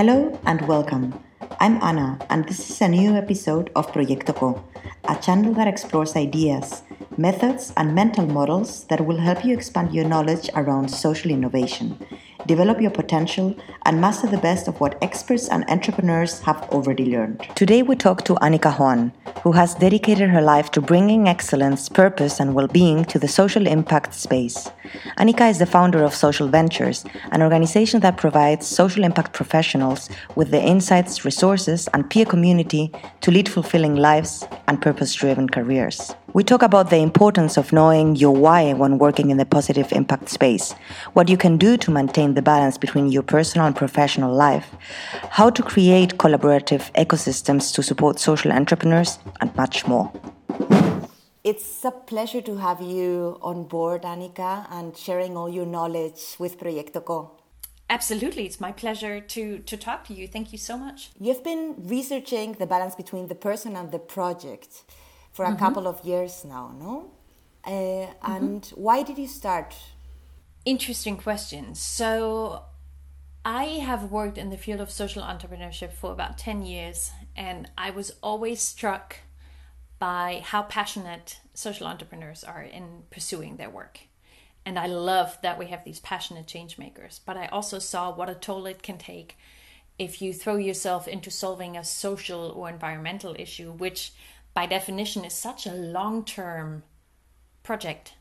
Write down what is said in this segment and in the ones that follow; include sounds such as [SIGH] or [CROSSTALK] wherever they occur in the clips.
Hello and welcome. I'm Anna, and this is a new episode of Proyecto Co, a channel that explores ideas, methods, and mental models that will help you expand your knowledge around social innovation, develop your potential, and master the best of what experts and entrepreneurs have already learned. Today, we talk to Anika Juan, who has dedicated her life to bringing excellence, purpose, and well being to the social impact space. Anika is the founder of Social Ventures, an organization that provides social impact professionals with the insights, resources, and peer community to lead fulfilling lives and purpose driven careers. We talk about the importance of knowing your why when working in the positive impact space, what you can do to maintain the balance between your personal and professional life, how to create collaborative ecosystems to support social entrepreneurs, and much more. It's a pleasure to have you on board, Anika, and sharing all your knowledge with Proyecto Co. Absolutely, it's my pleasure to to talk to you. Thank you so much. You've been researching the balance between the person and the project for a mm-hmm. couple of years now, no? Uh, mm-hmm. and why did you start? Interesting question. So, I have worked in the field of social entrepreneurship for about 10 years, and I was always struck by how passionate social entrepreneurs are in pursuing their work. And I love that we have these passionate change makers, but I also saw what a toll it can take if you throw yourself into solving a social or environmental issue, which by definition is such a long term project.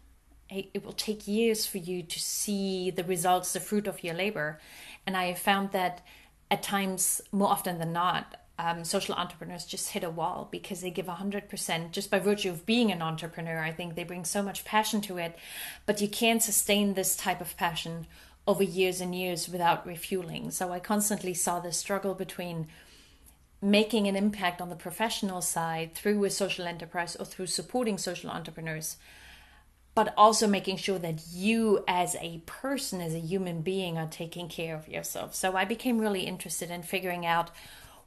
It will take years for you to see the results, the fruit of your labor. And I found that at times, more often than not, um, social entrepreneurs just hit a wall because they give 100% just by virtue of being an entrepreneur. I think they bring so much passion to it, but you can't sustain this type of passion over years and years without refueling. So I constantly saw the struggle between making an impact on the professional side through a social enterprise or through supporting social entrepreneurs but also making sure that you as a person as a human being are taking care of yourself. So i became really interested in figuring out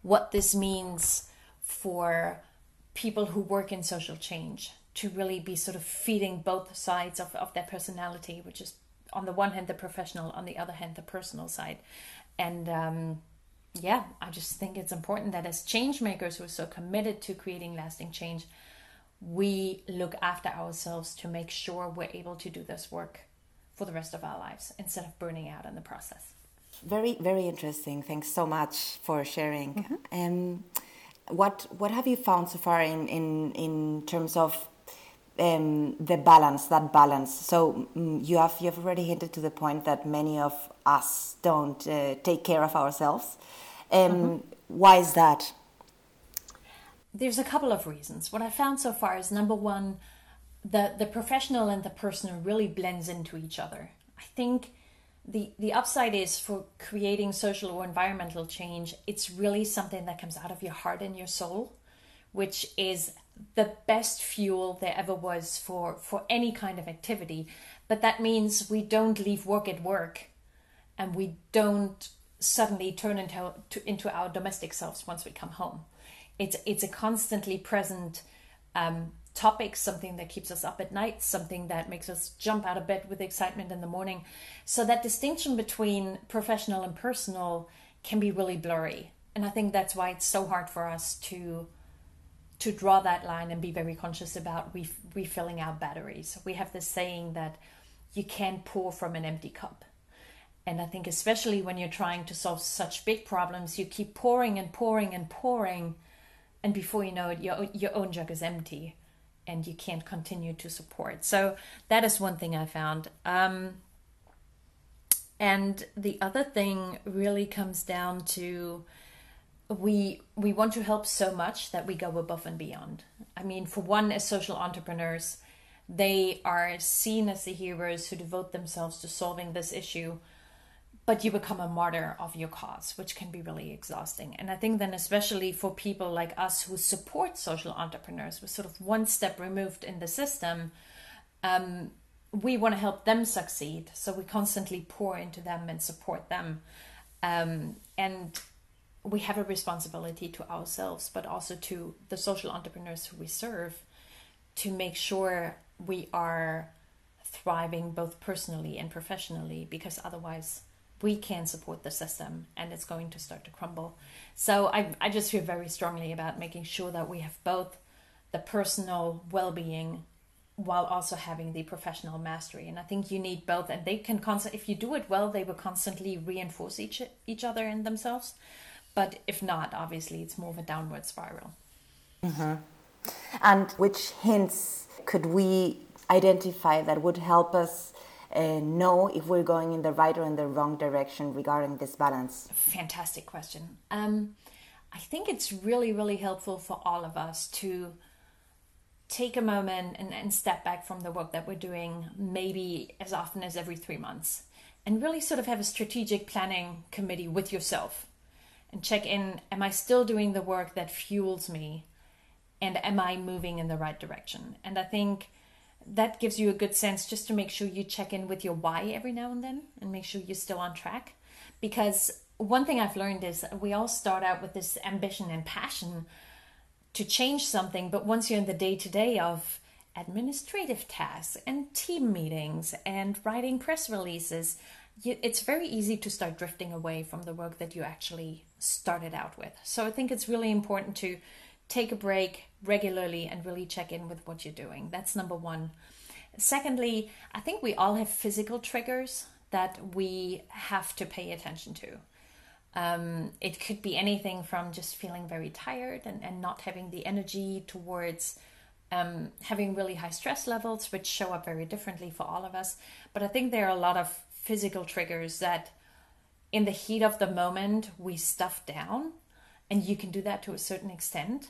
what this means for people who work in social change to really be sort of feeding both sides of, of their personality which is on the one hand the professional on the other hand the personal side. And um, yeah, I just think it's important that as change makers who are so committed to creating lasting change, we look after ourselves to make sure we're able to do this work for the rest of our lives instead of burning out in the process. Very, very interesting. Thanks so much for sharing. Mm-hmm. Um, what what have you found so far in in in terms of um, the balance, that balance. So um, you have you have already hinted to the point that many of us don't uh, take care of ourselves. Um, mm-hmm. Why is that? There's a couple of reasons. What I found so far is number one, the the professional and the personal really blends into each other. I think the the upside is for creating social or environmental change. It's really something that comes out of your heart and your soul, which is the best fuel there ever was for for any kind of activity. But that means we don't leave work at work, and we don't suddenly turn into to, into our domestic selves once we come home. It's it's a constantly present um, topic, something that keeps us up at night, something that makes us jump out of bed with excitement in the morning. So that distinction between professional and personal can be really blurry, and I think that's why it's so hard for us to to draw that line and be very conscious about refilling our batteries. We have this saying that you can't pour from an empty cup and I think, especially when you're trying to solve such big problems, you keep pouring and pouring and pouring. And before you know it, your, your own jug is empty and you can't continue to support. So that is one thing I found. Um, and the other thing really comes down to we we want to help so much that we go above and beyond. I mean, for one, as social entrepreneurs, they are seen as the heroes who devote themselves to solving this issue but you become a martyr of your cause, which can be really exhausting. And I think then, especially for people like us who support social entrepreneurs, we're sort of one step removed in the system. Um, we want to help them succeed, so we constantly pour into them and support them. Um, and we have a responsibility to ourselves, but also to the social entrepreneurs who we serve, to make sure we are thriving both personally and professionally, because otherwise we can support the system and it's going to start to crumble. So I, I just feel very strongly about making sure that we have both the personal well being while also having the professional mastery. And I think you need both, and they can constant. If you do it well, they will constantly reinforce each each other and themselves. But if not, obviously, it's more of a downward spiral. Mm-hmm. And which hints could we identify that would help us uh, know if we're going in the right or in the wrong direction regarding this balance? Fantastic question. Um, I think it's really, really helpful for all of us to take a moment and, and step back from the work that we're doing, maybe as often as every three months, and really sort of have a strategic planning committee with yourself and check in Am I still doing the work that fuels me? And am I moving in the right direction? And I think that gives you a good sense just to make sure you check in with your why every now and then and make sure you're still on track. Because one thing I've learned is we all start out with this ambition and passion to change something, but once you're in the day to day of administrative tasks and team meetings and writing press releases, it's very easy to start drifting away from the work that you actually started out with. So I think it's really important to take a break regularly and really check in with what you're doing. That's number one. Secondly, I think we all have physical triggers that we have to pay attention to. Um, it could be anything from just feeling very tired and, and not having the energy towards um, having really high stress levels, which show up very differently for all of us. But I think there are a lot of physical triggers that, in the heat of the moment, we stuff down. And you can do that to a certain extent.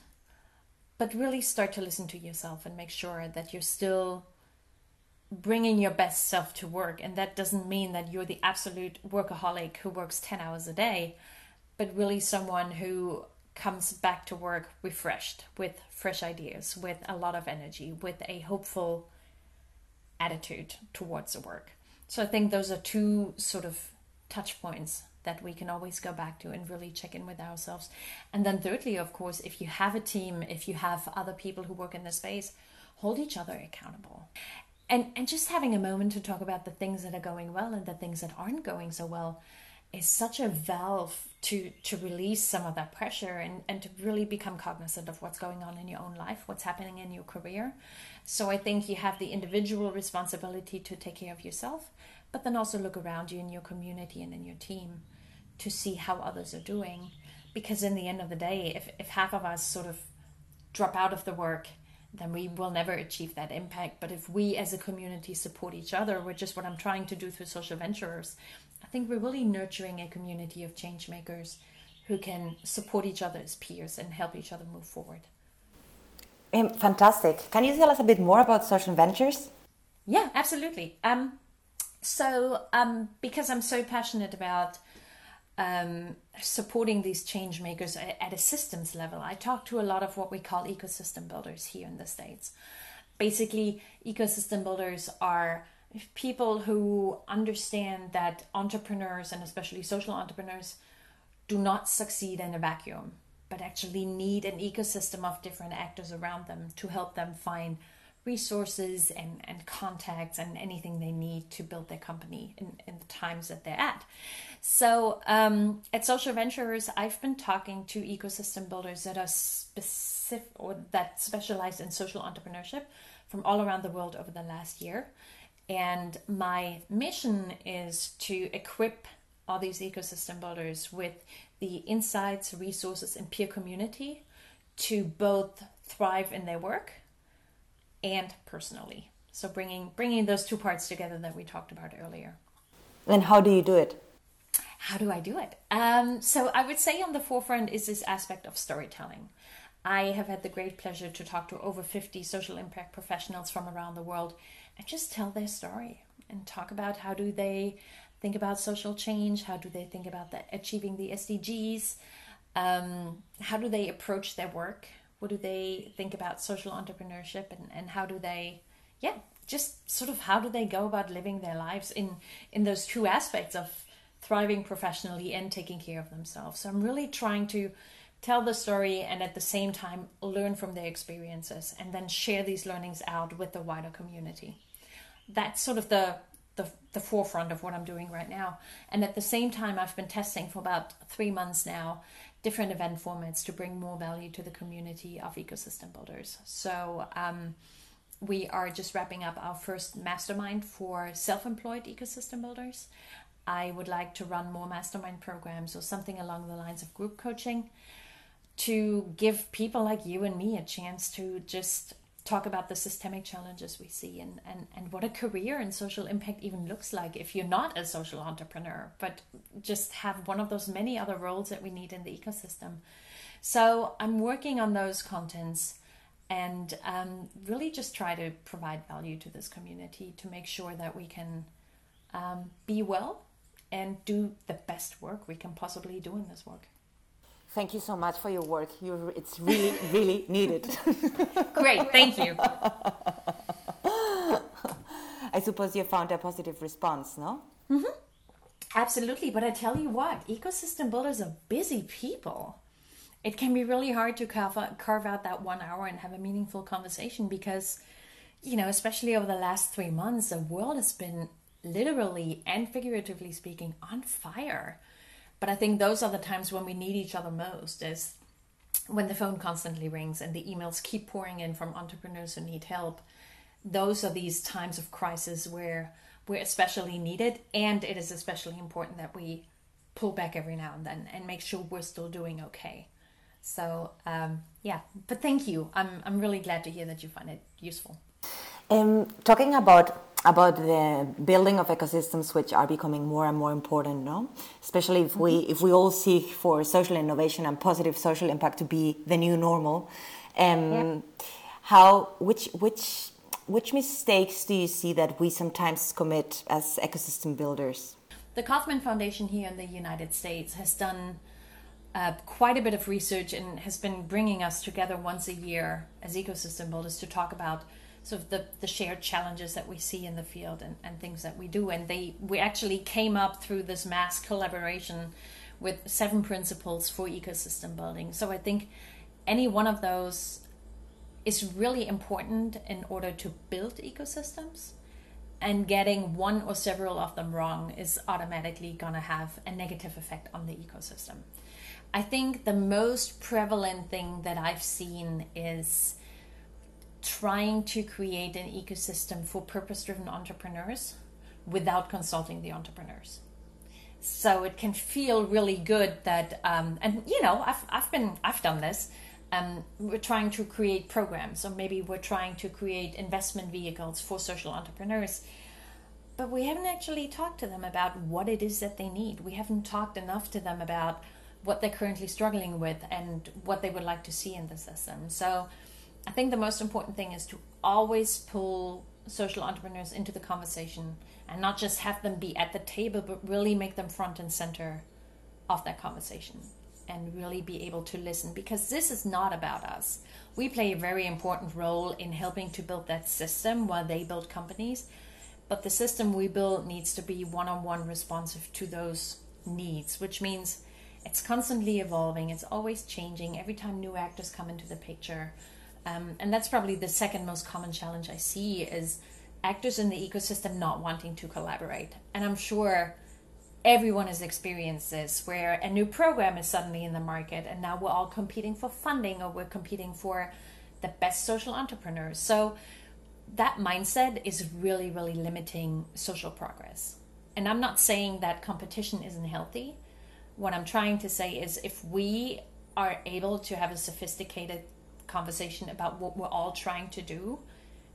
But really start to listen to yourself and make sure that you're still bringing your best self to work. And that doesn't mean that you're the absolute workaholic who works 10 hours a day, but really someone who comes back to work refreshed with fresh ideas, with a lot of energy, with a hopeful attitude towards the work. So I think those are two sort of touch points that we can always go back to and really check in with ourselves. And then, thirdly, of course, if you have a team, if you have other people who work in the space, hold each other accountable and and just having a moment to talk about the things that are going well and the things that aren't going so well is such a valve to to release some of that pressure and and to really become cognizant of what's going on in your own life what's happening in your career so i think you have the individual responsibility to take care of yourself but then also look around you in your community and in your team to see how others are doing because in the end of the day if if half of us sort of drop out of the work then we will never achieve that impact. But if we as a community support each other, which is what I'm trying to do through social venturers, I think we're really nurturing a community of change makers who can support each other as peers and help each other move forward. Fantastic. Can you tell us a bit more about social ventures? Yeah, absolutely. Um, so, um, because I'm so passionate about um, supporting these change makers at a systems level. I talk to a lot of what we call ecosystem builders here in the States. Basically, ecosystem builders are people who understand that entrepreneurs and especially social entrepreneurs do not succeed in a vacuum, but actually need an ecosystem of different actors around them to help them find resources and, and contacts and anything they need to build their company in, in the times that they're at. So um, at Social Ventures, I've been talking to ecosystem builders that are specific or that specialize in social entrepreneurship from all around the world over the last year. And my mission is to equip all these ecosystem builders with the insights, resources, and peer community to both thrive in their work and personally. So bringing bringing those two parts together that we talked about earlier. And how do you do it? How do I do it? Um, so I would say on the forefront is this aspect of storytelling. I have had the great pleasure to talk to over 50 social impact professionals from around the world and just tell their story and talk about how do they think about social change, how do they think about the, achieving the SDGs, um, how do they approach their work, what do they think about social entrepreneurship and, and how do they yeah just sort of how do they go about living their lives in in those two aspects of thriving professionally and taking care of themselves. So i'm really trying to tell the story and at the same time learn from their experiences and then share these learnings out with the wider community that's sort of the the, the forefront of what I'm doing right now. And at the same time, I've been testing for about three months now different event formats to bring more value to the community of ecosystem builders. So um, we are just wrapping up our first mastermind for self employed ecosystem builders. I would like to run more mastermind programs or something along the lines of group coaching to give people like you and me a chance to just talk about the systemic challenges we see and, and, and what a career in social impact even looks like if you're not a social entrepreneur, but just have one of those many other roles that we need in the ecosystem. So I'm working on those contents and um, really just try to provide value to this community to make sure that we can um, be well and do the best work we can possibly do in this work. Thank you so much for your work. You're, it's really, really [LAUGHS] needed. [LAUGHS] Great, thank you. [LAUGHS] I suppose you found a positive response, no? Mm-hmm. Absolutely, but I tell you what, ecosystem builders are busy people. It can be really hard to carve out, carve out that one hour and have a meaningful conversation because, you know, especially over the last three months, the world has been literally and figuratively speaking on fire but I think those are the times when we need each other most is when the phone constantly rings and the emails keep pouring in from entrepreneurs who need help. Those are these times of crisis where we're especially needed and it is especially important that we pull back every now and then and make sure we're still doing okay. So um, yeah, but thank you. I'm I'm really glad to hear that you find it useful. Um, talking about about the building of ecosystems which are becoming more and more important no especially if we mm-hmm. if we all seek for social innovation and positive social impact to be the new normal um, yeah. how which which which mistakes do you see that we sometimes commit as ecosystem builders the Kauffman Foundation here in the United States has done uh, quite a bit of research and has been bringing us together once a year as ecosystem builders to talk about sort of the, the shared challenges that we see in the field and, and things that we do. And they we actually came up through this mass collaboration with seven principles for ecosystem building. So I think any one of those is really important in order to build ecosystems. And getting one or several of them wrong is automatically going to have a negative effect on the ecosystem. I think the most prevalent thing that I've seen is trying to create an ecosystem for purpose driven entrepreneurs without consulting the entrepreneurs. So it can feel really good that, um, and you know, I've, I've been, I've done this. Um, we're trying to create programs, or maybe we're trying to create investment vehicles for social entrepreneurs. But we haven't actually talked to them about what it is that they need. We haven't talked enough to them about what they're currently struggling with and what they would like to see in the system. So I think the most important thing is to always pull social entrepreneurs into the conversation and not just have them be at the table, but really make them front and center of that conversation and really be able to listen because this is not about us. We play a very important role in helping to build that system while they build companies, but the system we build needs to be one on one responsive to those needs, which means it's constantly evolving, it's always changing every time new actors come into the picture. Um, and that's probably the second most common challenge I see is actors in the ecosystem not wanting to collaborate. And I'm sure everyone has experienced this where a new program is suddenly in the market and now we're all competing for funding or we're competing for the best social entrepreneurs. So that mindset is really, really limiting social progress. And I'm not saying that competition isn't healthy. What I'm trying to say is if we are able to have a sophisticated conversation about what we're all trying to do,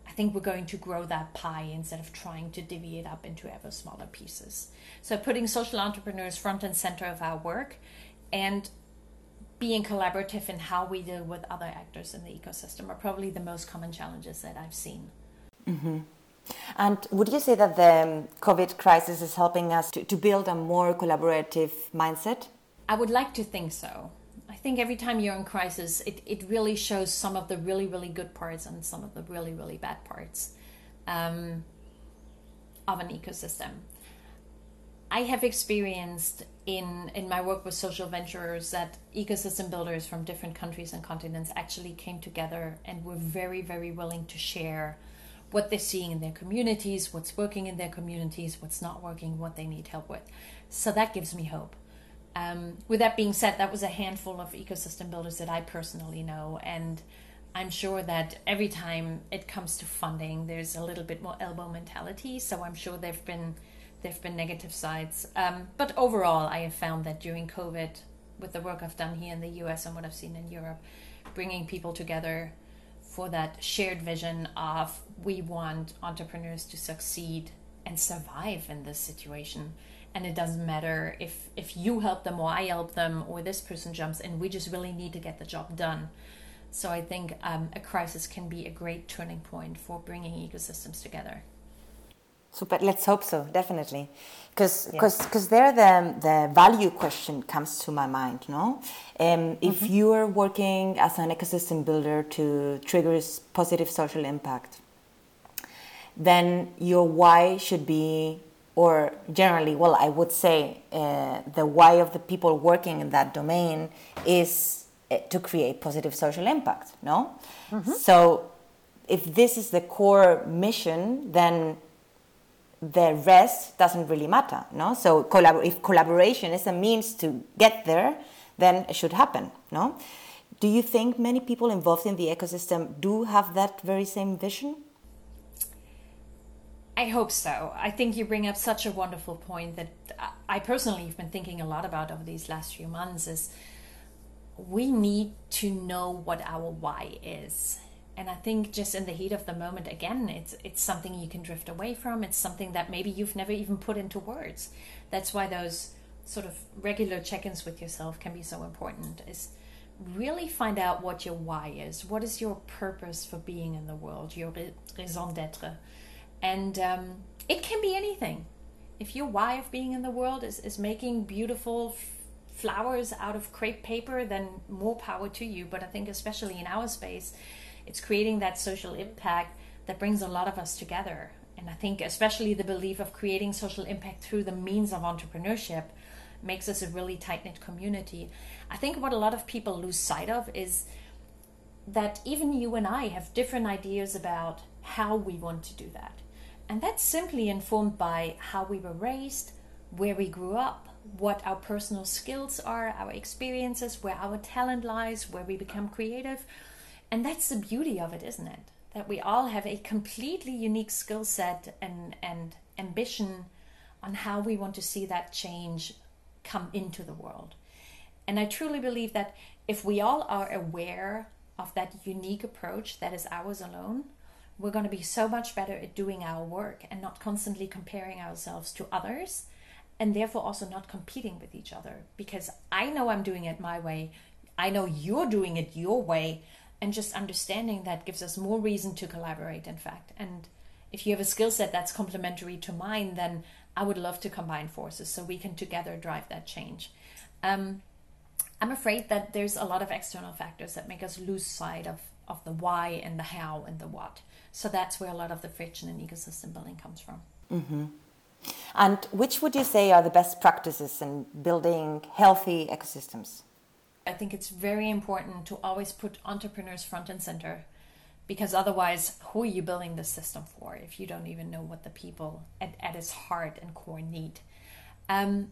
I think we're going to grow that pie instead of trying to divvy it up into ever smaller pieces. So, putting social entrepreneurs front and center of our work and being collaborative in how we deal with other actors in the ecosystem are probably the most common challenges that I've seen. Mm-hmm. And would you say that the COVID crisis is helping us to, to build a more collaborative mindset? I would like to think so. I think every time you're in crisis, it, it really shows some of the really, really good parts and some of the really, really bad parts um, of an ecosystem. I have experienced in, in my work with social ventures that ecosystem builders from different countries and continents actually came together and were very, very willing to share what they're seeing in their communities, what's working in their communities, what's not working, what they need help with. So that gives me hope. Um, with that being said, that was a handful of ecosystem builders that I personally know, and I'm sure that every time it comes to funding, there's a little bit more elbow mentality. So I'm sure there've been there've been negative sides, um, but overall, I have found that during COVID, with the work I've done here in the U.S. and what I've seen in Europe, bringing people together for that shared vision of we want entrepreneurs to succeed and survive in this situation and it doesn't matter if if you help them or I help them or this person jumps in we just really need to get the job done so I think um, a crisis can be a great turning point for bringing ecosystems together Super. Let's hope so. Definitely, because because yeah. because there the the value question comes to my mind. No, um, if mm-hmm. you are working as an ecosystem builder to trigger positive social impact, then your why should be, or generally, well, I would say uh, the why of the people working in that domain is uh, to create positive social impact. No, mm-hmm. so if this is the core mission, then the rest doesn't really matter no so collab- if collaboration is a means to get there then it should happen no do you think many people involved in the ecosystem do have that very same vision I hope so. I think you bring up such a wonderful point that I personally have been thinking a lot about over these last few months is we need to know what our why is and I think just in the heat of the moment, again, it's it's something you can drift away from. It's something that maybe you've never even put into words. That's why those sort of regular check-ins with yourself can be so important. Is really find out what your why is. What is your purpose for being in the world? Your raison d'être, and um, it can be anything. If your why of being in the world is is making beautiful flowers out of crepe paper, then more power to you. But I think especially in our space it's creating that social impact that brings a lot of us together. And I think, especially the belief of creating social impact through the means of entrepreneurship makes us a really tight knit community. I think what a lot of people lose sight of is that even you and I have different ideas about how we want to do that. And that's simply informed by how we were raised, where we grew up, what our personal skills are, our experiences, where our talent lies, where we become creative, and that's the beauty of it, isn't it? That we all have a completely unique skill set and, and ambition on how we want to see that change come into the world. And I truly believe that if we all are aware of that unique approach that is ours alone, we're going to be so much better at doing our work and not constantly comparing ourselves to others and therefore also not competing with each other because I know I'm doing it my way. I know you're doing it your way and just understanding that gives us more reason to collaborate in fact and if you have a skill set that's complementary to mine then i would love to combine forces so we can together drive that change um, i'm afraid that there's a lot of external factors that make us lose sight of, of the why and the how and the what so that's where a lot of the friction in ecosystem building comes from mm-hmm. and which would you say are the best practices in building healthy ecosystems I think it's very important to always put entrepreneurs front and center because otherwise, who are you building the system for if you don't even know what the people at, at its heart and core need? Um,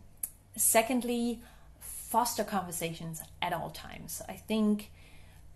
secondly, foster conversations at all times. I think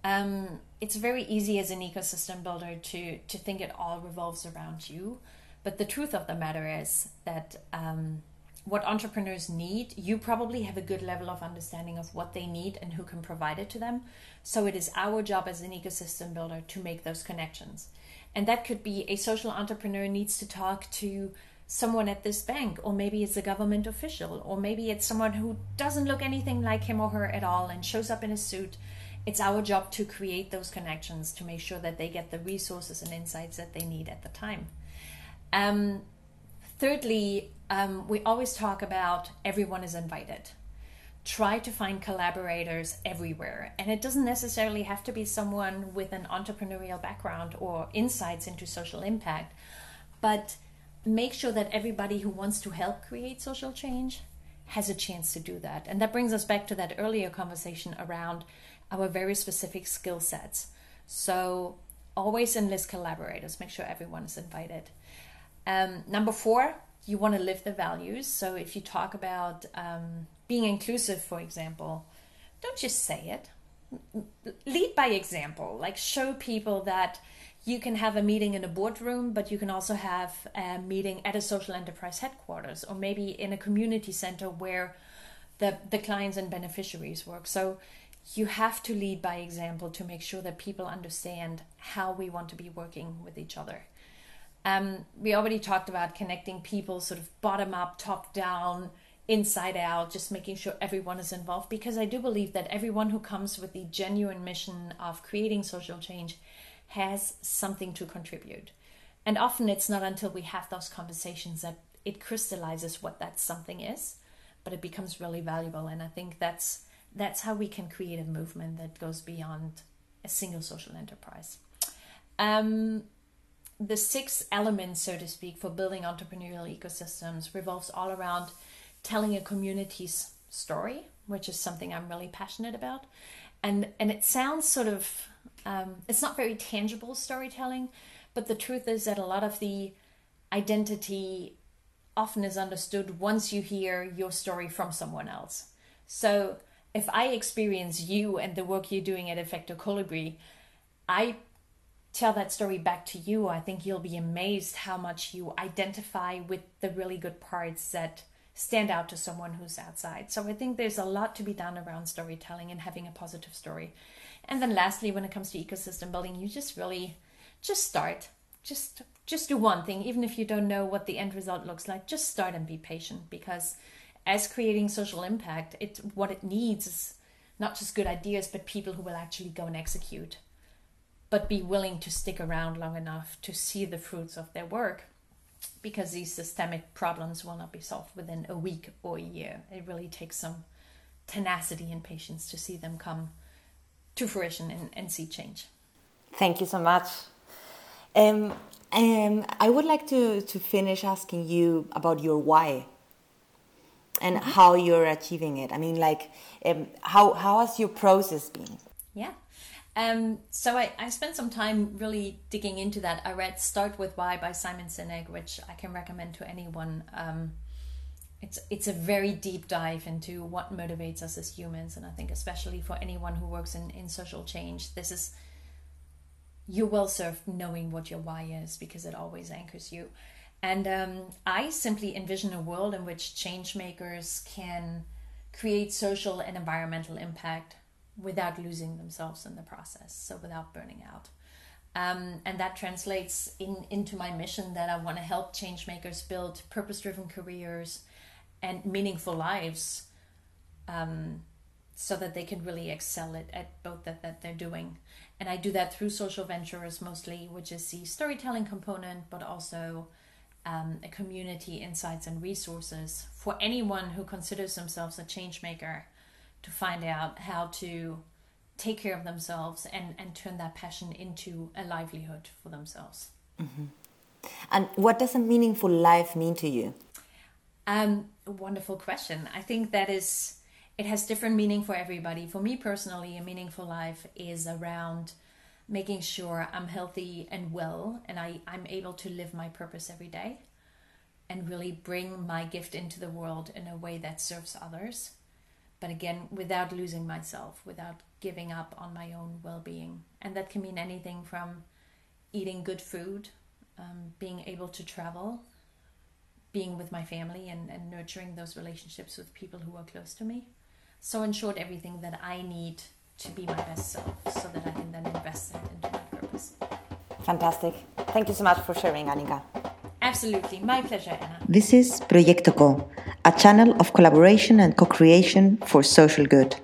um, it's very easy as an ecosystem builder to to think it all revolves around you, but the truth of the matter is that um, what entrepreneurs need, you probably have a good level of understanding of what they need and who can provide it to them. So it is our job as an ecosystem builder to make those connections. And that could be a social entrepreneur needs to talk to someone at this bank, or maybe it's a government official, or maybe it's someone who doesn't look anything like him or her at all and shows up in a suit. It's our job to create those connections to make sure that they get the resources and insights that they need at the time. Um, thirdly, um, we always talk about everyone is invited. Try to find collaborators everywhere. And it doesn't necessarily have to be someone with an entrepreneurial background or insights into social impact, but make sure that everybody who wants to help create social change has a chance to do that. And that brings us back to that earlier conversation around our very specific skill sets. So, always enlist collaborators, make sure everyone is invited. Um, number four, you want to live the values. So if you talk about um, being inclusive, for example, don't just say it. Lead by example. Like show people that you can have a meeting in a boardroom, but you can also have a meeting at a social enterprise headquarters or maybe in a community center where the, the clients and beneficiaries work. So you have to lead by example to make sure that people understand how we want to be working with each other. Um, we already talked about connecting people sort of bottom up, top down, inside out, just making sure everyone is involved because I do believe that everyone who comes with the genuine mission of creating social change has something to contribute. And often it's not until we have those conversations that it crystallizes what that something is, but it becomes really valuable. And I think that's that's how we can create a movement that goes beyond a single social enterprise. Um, the six elements, so to speak, for building entrepreneurial ecosystems revolves all around telling a community's story, which is something I'm really passionate about. And and it sounds sort of um, it's not very tangible storytelling, but the truth is that a lot of the identity often is understood once you hear your story from someone else. So if I experience you and the work you're doing at Efecto Colibri, I tell that story back to you, I think you'll be amazed how much you identify with the really good parts that stand out to someone who's outside. So I think there's a lot to be done around storytelling and having a positive story. And then lastly, when it comes to ecosystem building, you just really just start. Just just do one thing, even if you don't know what the end result looks like, just start and be patient because as creating social impact, it what it needs is not just good ideas, but people who will actually go and execute but be willing to stick around long enough to see the fruits of their work because these systemic problems will not be solved within a week or a year. It really takes some tenacity and patience to see them come to fruition and, and see change. Thank you so much. Um, um, I would like to, to finish asking you about your why and mm-hmm. how you're achieving it. I mean, like, um, how, how has your process been? Yeah. Um, so I, I spent some time really digging into that. I read Start with Why by Simon Sinek, which I can recommend to anyone. Um, it's it's a very deep dive into what motivates us as humans, and I think especially for anyone who works in, in social change, this is you're well served knowing what your why is because it always anchors you. And um, I simply envision a world in which change makers can create social and environmental impact without losing themselves in the process, so without burning out. Um, and that translates in, into my mission that I want to help change makers build purpose driven careers and meaningful lives um, so that they can really excel at, at both that, that they're doing. And I do that through social ventures mostly, which is the storytelling component, but also um, a community insights and resources for anyone who considers themselves a change maker to find out how to take care of themselves and, and turn that passion into a livelihood for themselves. Mm-hmm. And what does a meaningful life mean to you? Um, wonderful question. I think that is, it has different meaning for everybody. For me personally, a meaningful life is around making sure I'm healthy and well and I, I'm able to live my purpose every day and really bring my gift into the world in a way that serves others but again without losing myself without giving up on my own well-being and that can mean anything from eating good food um, being able to travel being with my family and, and nurturing those relationships with people who are close to me. So in short everything that i need to be my best self so that i can then invest it into my purpose. Fantastic. Thank you so much for sharing annika absolutely. My pleasure anna. This is proyecto co a channel of collaboration and co creation for social good.